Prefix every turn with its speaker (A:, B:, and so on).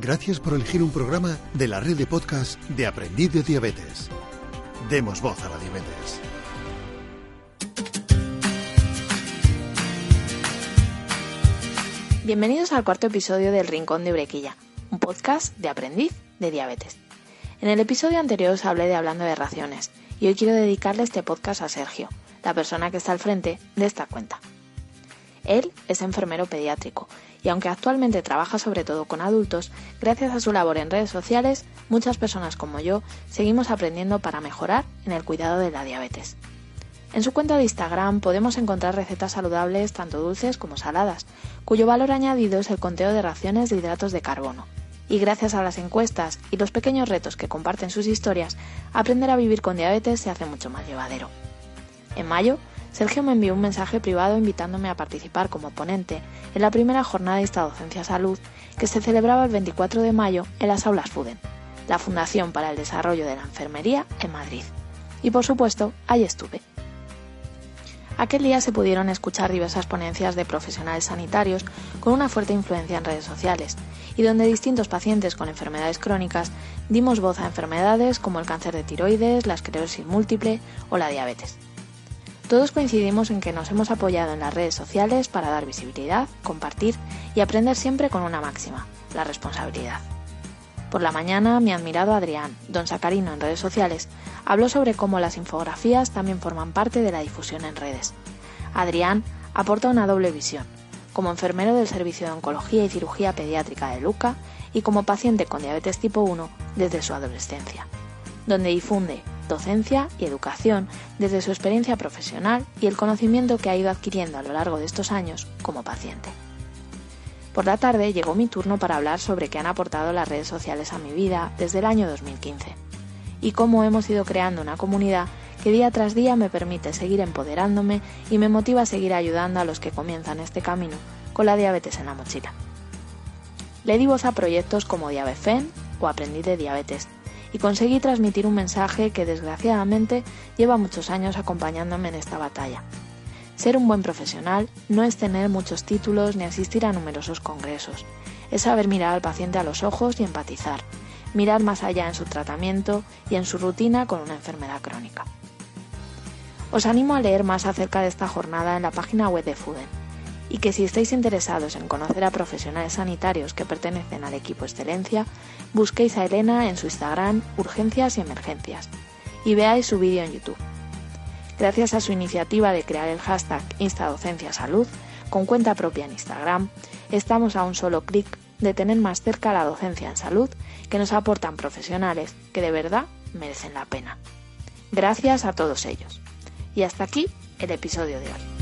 A: Gracias por elegir un programa de la red de podcast de Aprendiz de Diabetes. Demos voz a la diabetes.
B: Bienvenidos al cuarto episodio del Rincón de Brequilla, un podcast de Aprendiz de Diabetes. En el episodio anterior os hablé de hablando de raciones y hoy quiero dedicarle este podcast a Sergio, la persona que está al frente de esta cuenta. Él es enfermero pediátrico y aunque actualmente trabaja sobre todo con adultos, gracias a su labor en redes sociales, muchas personas como yo seguimos aprendiendo para mejorar en el cuidado de la diabetes. En su cuenta de Instagram podemos encontrar recetas saludables tanto dulces como saladas, cuyo valor añadido es el conteo de raciones de hidratos de carbono. Y gracias a las encuestas y los pequeños retos que comparten sus historias, aprender a vivir con diabetes se hace mucho más llevadero. En mayo Sergio me envió un mensaje privado invitándome a participar como ponente en la primera jornada de esta docencia salud que se celebraba el 24 de mayo en las aulas FUDEN, la Fundación para el Desarrollo de la Enfermería en Madrid. Y por supuesto, ahí estuve. Aquel día se pudieron escuchar diversas ponencias de profesionales sanitarios con una fuerte influencia en redes sociales y donde distintos pacientes con enfermedades crónicas dimos voz a enfermedades como el cáncer de tiroides, la esclerosis múltiple o la diabetes. Todos coincidimos en que nos hemos apoyado en las redes sociales para dar visibilidad, compartir y aprender siempre con una máxima, la responsabilidad. Por la mañana, mi admirado Adrián, don Sacarino en redes sociales, habló sobre cómo las infografías también forman parte de la difusión en redes. Adrián aporta una doble visión, como enfermero del Servicio de Oncología y Cirugía Pediátrica de Luca y como paciente con diabetes tipo 1 desde su adolescencia, donde difunde docencia y educación desde su experiencia profesional y el conocimiento que ha ido adquiriendo a lo largo de estos años como paciente. Por la tarde llegó mi turno para hablar sobre qué han aportado las redes sociales a mi vida desde el año 2015 y cómo hemos ido creando una comunidad que día tras día me permite seguir empoderándome y me motiva a seguir ayudando a los que comienzan este camino con la diabetes en la mochila. Le di voz a proyectos como Diabefen o Aprendí de Diabetes, y conseguí transmitir un mensaje que desgraciadamente lleva muchos años acompañándome en esta batalla. Ser un buen profesional no es tener muchos títulos ni asistir a numerosos congresos, es saber mirar al paciente a los ojos y empatizar, mirar más allá en su tratamiento y en su rutina con una enfermedad crónica. Os animo a leer más acerca de esta jornada en la página web de FUDEN y que si estáis interesados en conocer a profesionales sanitarios que pertenecen al equipo Excelencia, busquéis a Elena en su Instagram Urgencias y Emergencias y veáis su vídeo en YouTube. Gracias a su iniciativa de crear el hashtag InstaDocenciaSalud con cuenta propia en Instagram, estamos a un solo clic de tener más cerca la docencia en salud que nos aportan profesionales que de verdad merecen la pena. Gracias a todos ellos. Y hasta aquí el episodio de hoy.